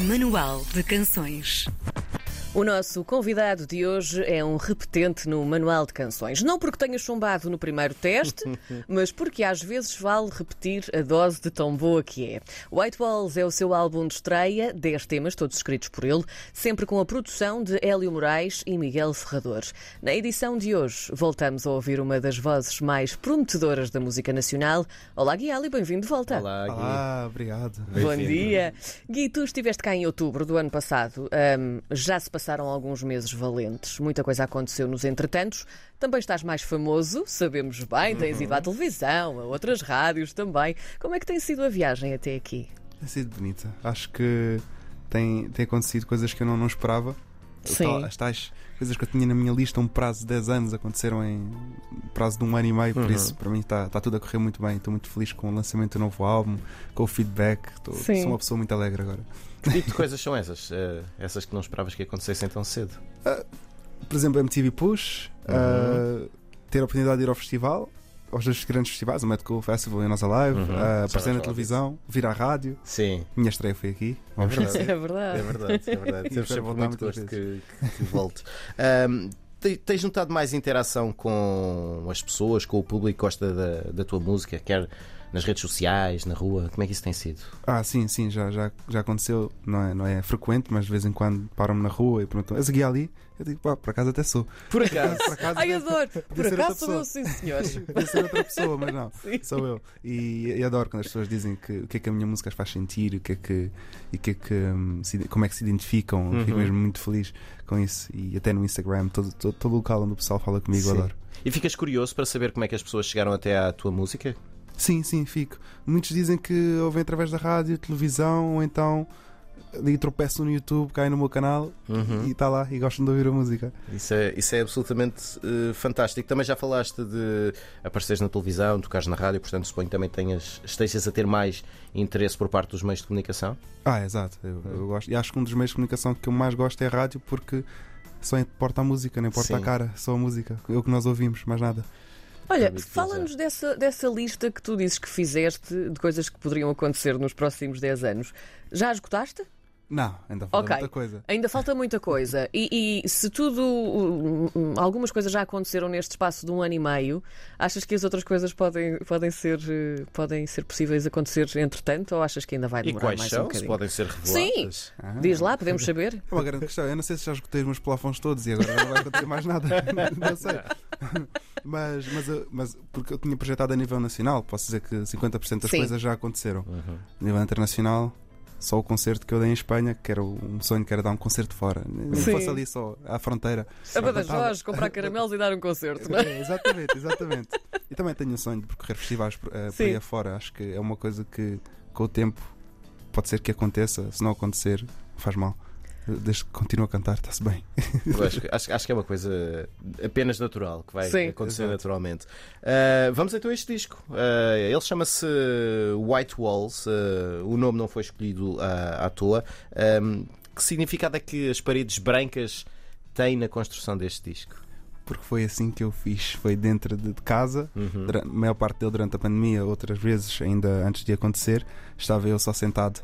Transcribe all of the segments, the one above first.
Manual de Canções. O nosso convidado de hoje é um repetente no Manual de Canções. Não porque tenha chumbado no primeiro teste, mas porque às vezes vale repetir a dose de tão boa que é. White Walls é o seu álbum de estreia, 10 temas, todos escritos por ele, sempre com a produção de Hélio Moraes e Miguel Ferrador. Na edição de hoje, voltamos a ouvir uma das vozes mais prometedoras da música nacional. Olá, Guiali, bem-vindo de volta. Olá, Gui. Ah, obrigado. Bom dia. Gui, tu estiveste cá em outubro do ano passado. Ahm, já se passaram alguns meses valentes. Muita coisa aconteceu nos entretantos. Também estás mais famoso, sabemos bem. Tens ido à televisão, a outras rádios também. Como é que tem sido a viagem até aqui? Tem sido bonita. Acho que tem, tem acontecido coisas que eu não, não esperava. Sim. As tais coisas que eu tinha na minha lista, um prazo de 10 anos, aconteceram em prazo de um ano e meio. Por Uhum. isso, para mim, está está tudo a correr muito bem. Estou muito feliz com o lançamento do novo álbum, com o feedback. Estou- Sim. Sou uma pessoa muito alegre agora. Que tipo de coisas são essas? Eh, essas que não esperavas que acontecessem tão cedo? Por exemplo, MTV Push, Uhum. ah, ter a oportunidade de ir ao festival. Aos dois grandes festivais, o Cool Festival e a Nossa Live, Uhum. vais aparecer na televisão, vir à rádio. Sim, Minha estreia foi aqui. é verdade. É verdade. É verdade, é verdade. Temos sempre muito gosto que, que volte. Te- tens notado mais interação com as pessoas, com o público que gosta da, da tua música, quer nas redes sociais, na rua? Como é que isso tem sido? Ah, sim, sim, já, já, já aconteceu. Não é, não é frequente, mas de vez em quando param-me na rua e perguntam: és Guia ali? Eu digo: pá, por acaso até sou. Por acaso. Por acaso Ai, adoro. Por acaso sou eu, sim, senhores. Podia ser outra pessoa, mas não, Sim. sou eu. E, e adoro quando as pessoas dizem que, o que é que a minha música as faz sentir, o que é que, e que é que, hum, se- como é que se identificam. Eu Fico Uhum. mesmo muito feliz com isso. E até no Instagram, todo, todo, todo local onde o pessoal fala comigo, Sim. adoro. E ficas curioso para saber como é que as pessoas chegaram até à tua música? Sim, sim, fico. Muitos dizem que ouvem através da rádio, televisão, ou então ali tropeçam no YouTube, caem no meu canal Uhum. e está lá e gostam de ouvir a música. Isso é, isso é absolutamente eh, fantástico. Também já falaste de apareceres na televisão, tocares na rádio, portanto suponho que também tenhas, estejas a ter mais interesse por parte dos meios de comunicação. Ah, exato. Eu, eu gosto. E acho que um dos meios de comunicação que eu mais gosto é a rádio porque só importa a música, não importa Sim. a cara, só a música. É o que nós ouvimos, mais nada. Olha, que fala-nos dessa, dessa lista que tu dizes que fizeste de coisas que poderiam acontecer nos próximos 10 anos. Já esgotaste? Não, ainda falta Ok. muita coisa. Ainda falta muita coisa. E, e se tudo. hum, hum, Algumas coisas já aconteceram neste espaço de um ano e meio, achas que as outras coisas podem, podem, ser, eh, podem ser possíveis acontecer entretanto? Ou achas que ainda vai E demorar quais mais um são? Se bocadinho? podem ser reveladas? Ah. Diz lá, podemos saber? É uma grande questão. Eu não sei se já esgotei os meus plafons todos e agora não vai acontecer mais nada. não sei. Mas, mas, eu- mas porque eu tinha projetado a nível nacional, posso dizer que 50% das Sim. coisas já aconteceram. Uhum. A nível internacional, só o concerto que eu dei em Espanha, que era um sonho que era dar um concerto fora. Nem Sim. fosse ali só à fronteira. A Badajoz, comprar caramelos e dar um concerto, não é? É, exatamente, exatamente. E também tenho o sonho de percorrer festivais por, eh, por Sim. aí afora. Acho que é uma coisa que, com o tempo, pode ser que aconteça. Se não acontecer, faz mal. Desde que continue a cantar, está-se bem. Acho, que- acho- acho que é uma coisa apenas natural que vai Sim. acontecer Exato. naturalmente. Uh, vamos então a este disco. Uh, ele chama-se White Walls. uh, o nome não foi escolhido uh, à toa. Um, que significado é que as paredes brancas têm na construção deste disco? Porque foi assim que eu fiz. Foi dentro de casa. Uhum. A maior parte dele durante a pandemia, outras vezes, ainda antes de acontecer, estava eu só sentado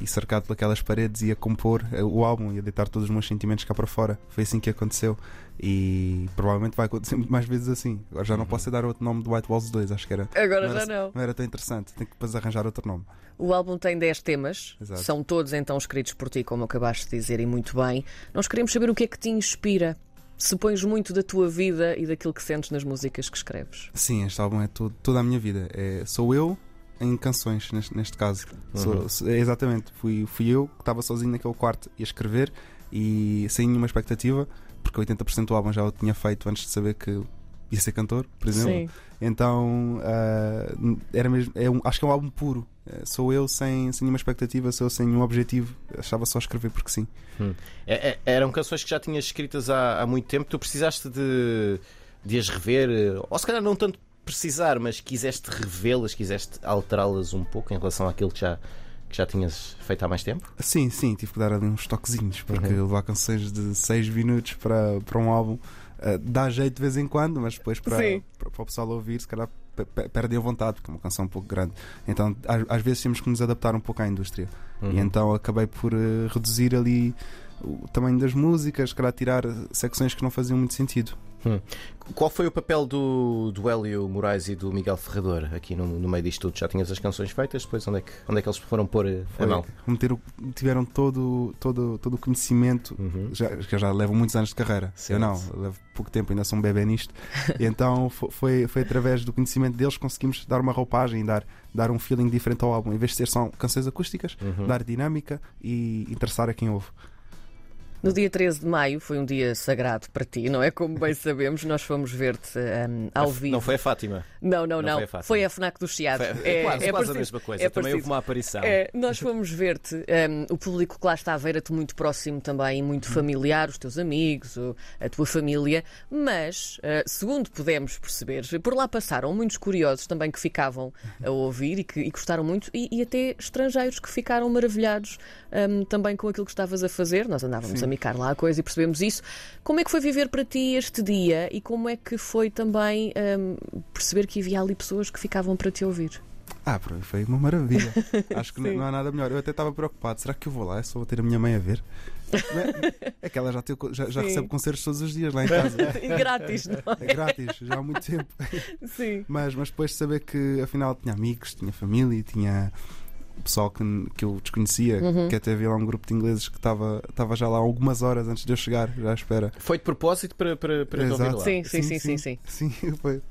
e cercado por aquelas paredes e a compor ah, o álbum e a deitar todos os meus sentimentos cá para fora. Foi assim que aconteceu. E provavelmente vai acontecer muito mais vezes assim. Agora já não Uhum. posso dar outro nome de White Walls 2, acho que era. Agora Não já era- não. Não era tão interessante, tenho que depois arranjar outro nome. O álbum tem 10 temas, Exato. são todos então escritos por ti, como acabaste de dizer, e muito bem. Nós queremos saber o que é que te inspira. Se pões muito da tua vida e daquilo que sentes nas músicas que escreves. Sim, este álbum é todo- toda a minha vida. É, sou eu em canções, neste, neste caso. Uhum. sou- exatamente, fui, fui eu que estava sozinho naquele quarto a escrever e sem nenhuma expectativa, porque 80% do álbum já o tinha feito antes de saber que ia ser cantor, por exemplo. Sim. Então ah, era mesmo, é um- acho que é um álbum puro. É, sou eu sem, sem nenhuma expectativa, sou eu sem nenhum objetivo. Achava só escrever porque sim. É- é- eram canções que já tinhas escritas há, há muito tempo. Tu precisaste de, de as rever, eh, ou se calhar não tanto precisar, mas quiseste revê-las, quiseste alterá-las um pouco em relação àquilo que já, que já tinhas feito há mais tempo? Sim, sim, tive que dar ali uns toquezinhos, porque Uhum. levar canções de 6 minutos para, para um álbum ah, dá jeito de vez em quando, mas depois para, para, para o pessoal ouvir, se calhar pe- pe- perdem a vontade, porque é uma canção um pouco grande. Então, às, às vezes temos que nos adaptar um pouco à indústria. Uhum. E então acabei por eh, reduzir ali o tamanho das músicas, calhar tirar secções que não faziam muito sentido. Qual foi o papel do, do Hélio Moraes e do Miguel Ferrador aqui no, no meio disto tudo? Já tinhas as canções feitas? Depois onde é que, onde é que eles foram pôr eh, a Foi, mão? meter o- tiveram todo, todo, todo o conhecimento Uhum. já, que já levam muitos anos de carreira. Certo. Eu não, eu levo pouco tempo, ainda sou um bebê nisto. então fo- foi, foi através do conhecimento deles que conseguimos dar uma roupagem, dar, dar um feeling diferente ao álbum. Em vez de ser só canções acústicas, Uhum. dar dinâmica e interessar a quem ouve. No dia 13 de maio foi um dia sagrado para ti, não é? Como bem sabemos, nós fomos ver-te um, ao vivo. Não foi a Fátima. Não, não, não não. foi a Fátima. Foi a FNAC do Chiado. Foi- é, quase, quase a mesma coisa. É Também houve uma aparição. É, nós fomos ver-te, um, o público que lá está a ver-te muito próximo também, e muito familiar, os teus amigos, a tua família, mas, uh, segundo pudemos perceber, por lá passaram muitos curiosos também que ficavam a ouvir e que e gostaram muito, e, e até estrangeiros que ficaram maravilhados um, também com aquilo que estavas a fazer. Nós andávamos a micar lá a coisa e percebemos isso. Como é que foi viver para ti este dia e como é que foi também um, perceber que havia ali pessoas que ficavam para te ouvir? Ah, foi uma maravilha. Acho que não, não há nada melhor. Eu até estava preocupado. Será que eu vou lá? É só vou ter a minha mãe a ver? É- É que ela já, tem- já, já recebe concertos todos os dias lá em casa. E grátis, não É grátis, já há muito tempo. Sim. Mas, mas depois de saber que afinal tinha amigos, tinha família, tinha pessoal que, que eu desconhecia, Uhum. que até havia lá um grupo de ingleses que estava estava já lá algumas horas antes de eu chegar, já à espera. Foi de propósito para, para, para te ouvir Exato. lá. Sim, sim, sim, sim, sim. Sim, foi.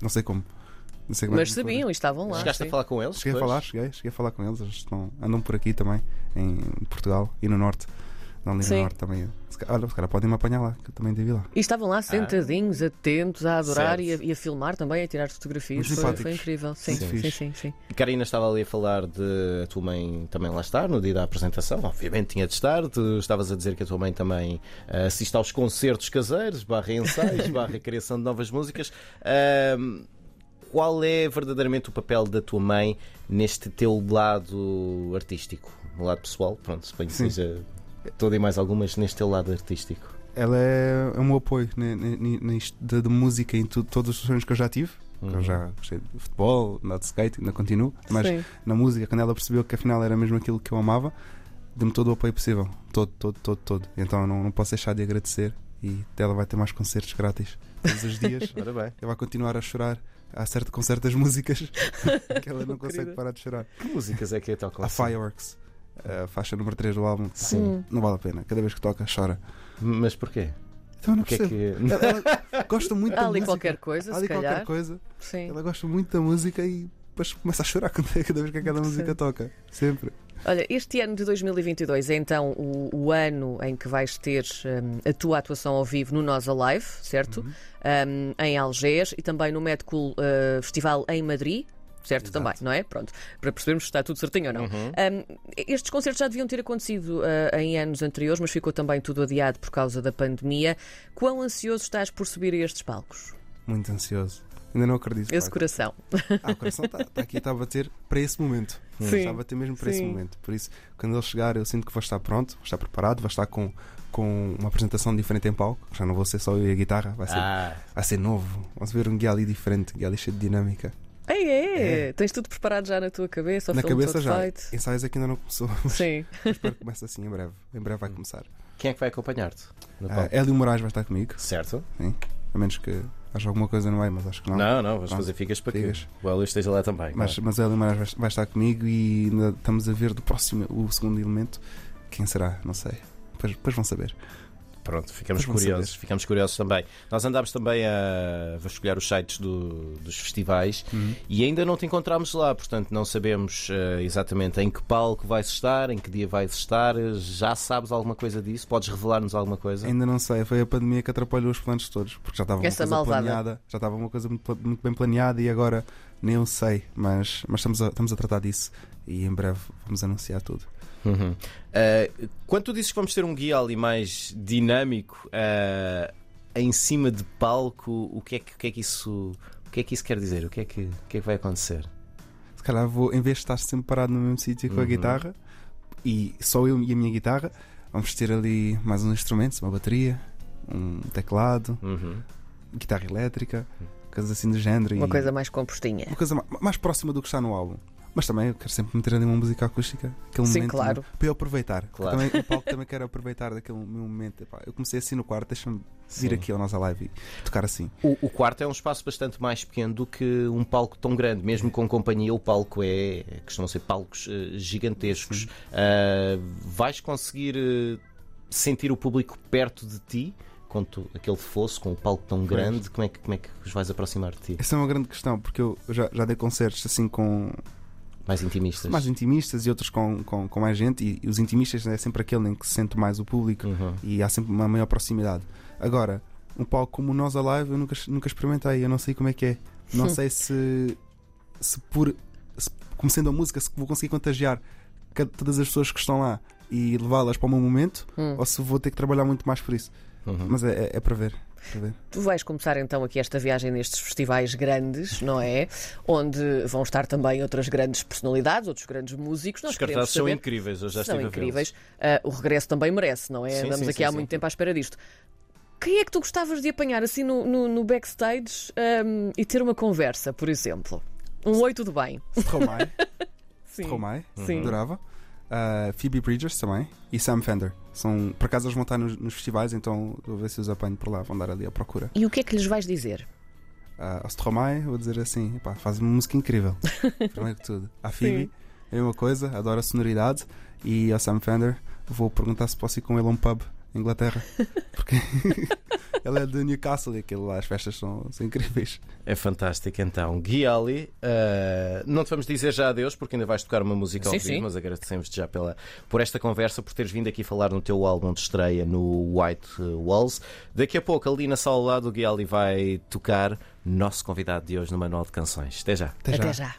Não sei como. Não sei como é Mas sabiam e estavam lá. Chegaste sim. a falar com eles? Cheguei a depois? falar, cheguei, cheguei a falar com eles, eles estão, andam por aqui também, em Portugal e no Norte. Não Sim. no Norte também. Olha, os caras podem me apanhar lá, que eu também devi lá. E estavam lá sentadinhos, atentos, a adorar e a, e a filmar também, a tirar fotografias. Muito Foi, simpáticos. foi incrível. Sim, sim, fixe. sim, sim. Karina estava ali a falar de a tua mãe também lá estar no dia da apresentação. Obviamente tinha de estar. Tu estavas a dizer que a tua mãe também ah, assiste aos concertos caseiros, barra ensaios, barra criação de novas músicas. Ahm, qual é verdadeiramente o papel da tua mãe neste teu lado artístico? No lado pessoal? Pronto, suponho que Sim. seja todo e mais algumas neste teu lado artístico. Ela é, é um apoio de, de música em tu- todos os sonhos que eu já tive. que Uhum. Eu já gostei de futebol, andar de skate, ainda continuo. Mas Sim. na música, quando ela percebeu que afinal era mesmo aquilo que eu amava, deu-me todo o apoio possível. Todo, todo, todo, todo. Então eu não, não posso deixar de agradecer. E ela vai ter mais concertos grátis todos os dias. Ora bem. Ela vai continuar a chorar há certo, com certas músicas que ela não consegue Querida. parar de chorar. Que músicas é que é tocam? A Fireworks, a faixa número 3 do álbum. Sim. Não vale a pena. Cada vez que toca, chora. Mas porquê? Então não que é que. Ela, ela gosta muito Há da ali música. qualquer coisa, Há se ali calhar. qualquer coisa. Sim. Ela gosta muito da música e depois começa a chorar cada cada vez que aquela música toca. Sempre. Olha, este ano de 2022 é então o, o ano em que vais ter hum, a tua atuação ao vivo no Nós Alive, certo? Uhum. Hum, em Algés e também no Mad Cool uh, Festival em Madrid. Certo, Exato. também, não é? Pronto, para percebermos se está tudo certinho ou não. Uhum. Um, estes concertos já deviam ter acontecido uh, em anos anteriores, mas ficou também tudo adiado por causa da pandemia. Quão ansioso estás por subir a estes palcos? Muito ansioso. Ainda não acredito. Esse pai. coração. Ah, o coração está tá aqui, está a bater para esse momento. Sim. Está a bater mesmo para esse Sim. momento. Por isso, quando ele chegar, eu sinto que vou estar pronto, vou estar preparado, vou estar com, com uma apresentação diferente em palco. Já não vou ser só eu e a guitarra, vai ser, Ah, vai ser novo. Vamos ver um guia ali diferente, guia ali cheio de dinâmica. Ei, é. É. Tens tudo preparado já na tua cabeça, Na cabeça já. feito. Ensaios aqui ainda não começou, mas Sim. espero que comece assim em breve. Em breve vai começar. quem é que vai acompanhar-te? Ah? Hélio Moraes vai estar comigo, Certo? a menos que haja alguma coisa no meio, mas acho que não. Não, não, vamos fazer figas para que Figas. o Hélio esteja lá também. Mas, mas Hélio Moraes vai, vai estar comigo e ainda estamos a ver do próximo, o segundo elemento. Quem será? Não sei. Depois, depois vão saber. Pronto, ficamos curiosos, saber. ficamos curiosos também. Nós andámos também a vasculhar os sites do- dos festivais e ainda não te encontramos lá, portanto não sabemos eh, exatamente em que palco vais estar, em que dia vais estar. Já sabes alguma coisa disso? Podes revelar-nos alguma coisa? Ainda não sei, foi a pandemia que atrapalhou os planos todos, porque já estava uma coisa malvada. planeada, já estava uma coisa muito, muito bem planeada e agora nem eu sei, mas, mas estamos, a, estamos a tratar disso e em breve vamos anunciar tudo. Uhum. Eh, quando tu dizes que vamos ter um guia ali mais dinâmico eh, em cima de palco, o que é que, o que é que isso o que é que isso quer dizer? O que é que, o que, é que vai acontecer? Se calhar vou, em vez de estar sempre parado no mesmo sítio com a Uhum. guitarra e só eu e a minha guitarra, vamos ter ali mais uns instrumentos, uma bateria, um teclado, Uhum. guitarra elétrica, coisas assim do género. Uma e coisa mais compostinha. uma coisa ma- mais próxima do que está no álbum. Mas também eu quero sempre meter ali uma música acústica, aquele Sim, momento claro. para eu aproveitar. Claro. Eu também, o palco também quero aproveitar daquele meu momento. Epá, eu comecei assim no quarto, deixa-me vir aqui ao nossa live e tocar assim. O, o quarto é um espaço bastante mais pequeno do que um palco tão grande. Mesmo com companhia, o palco é. costumam ser palcos eh, gigantescos. Ah, vais conseguir eh, sentir o público perto de ti? Quanto aquele fosse com o palco tão grande, como é, que, como é que os vais aproximar de ti? Essa é uma grande questão, porque eu eu já, já dei concertos assim com Mais intimistas? mais intimistas e outros com, com, com mais gente, e, e os intimistas é sempre aquele em que se sente mais o público Uhum. e há sempre uma maior proximidade. Agora, um palco como o Nós Alive eu nunca, nunca experimentei, eu não sei como é que é. Não sei se, se por se, começando a música, se vou conseguir contagiar ca- todas as pessoas que estão lá e levá-las para o meu momento, Hum. ou se vou ter que trabalhar muito mais por isso. Uhum. Mas é, é, é para ver. para ver. Tu vais começar então aqui esta viagem nestes festivais grandes, não é? Onde vão estar também outras grandes personalidades, outros grandes músicos. Nós Os cartazes são incríveis, eu já são estive a incríveis. Ah, o regresso também merece, não é? Sim, Andamos sim, aqui sim, há sim. muito tempo à espera disto. Quem é que tu gostavas de apanhar assim no, no- no backstage ahm, e ter uma conversa, por exemplo? Um oi, tudo bem? Stromae, Sim. Stromae, Sim. adorava. Uh, Phoebe Bridgers também e Sam Fender. São, por acaso eles vão estar nos, nos festivais, então vou ver se os apanho por lá, vão dar ali à procura. E o que é que lhes vais dizer? Uh, ao Stromae, vou dizer assim: epá, faz uma música incrível. Primeiro que tudo. À Phoebe, Sim. é a mesma coisa, adoro a sonoridade. E ao Sam Fender, vou perguntar se posso ir com ele a um pub em Inglaterra. Porque ele é de Newcastle e aquilo lá, as festas são, são incríveis. É fantástico então. Gui Ali, eh, não te vamos dizer já adeus porque ainda vais tocar uma música ao Sim, vivo, sim. mas agradecemos-te já pela, por esta conversa, por teres vindo aqui falar no teu álbum de estreia no White Walls. Daqui a pouco, ali na sala ao lado, o Gui Ali vai tocar nosso convidado de hoje no Manual de Canções. Até já. Até já. Até já.